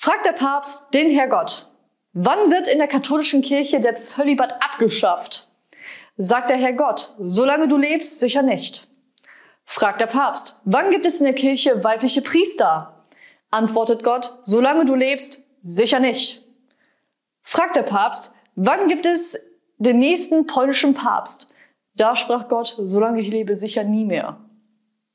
Fragt der Papst den Herrgott, wann wird in der katholischen Kirche der Zölibat abgeschafft? Sagt der Herrgott, solange du lebst, sicher nicht. Fragt der Papst, wann gibt es in der Kirche weibliche Priester? Antwortet Gott, solange du lebst, sicher nicht. Fragt der Papst, wann gibt es den nächsten polnischen Papst? Da sprach Gott, solange ich lebe, sicher nie mehr.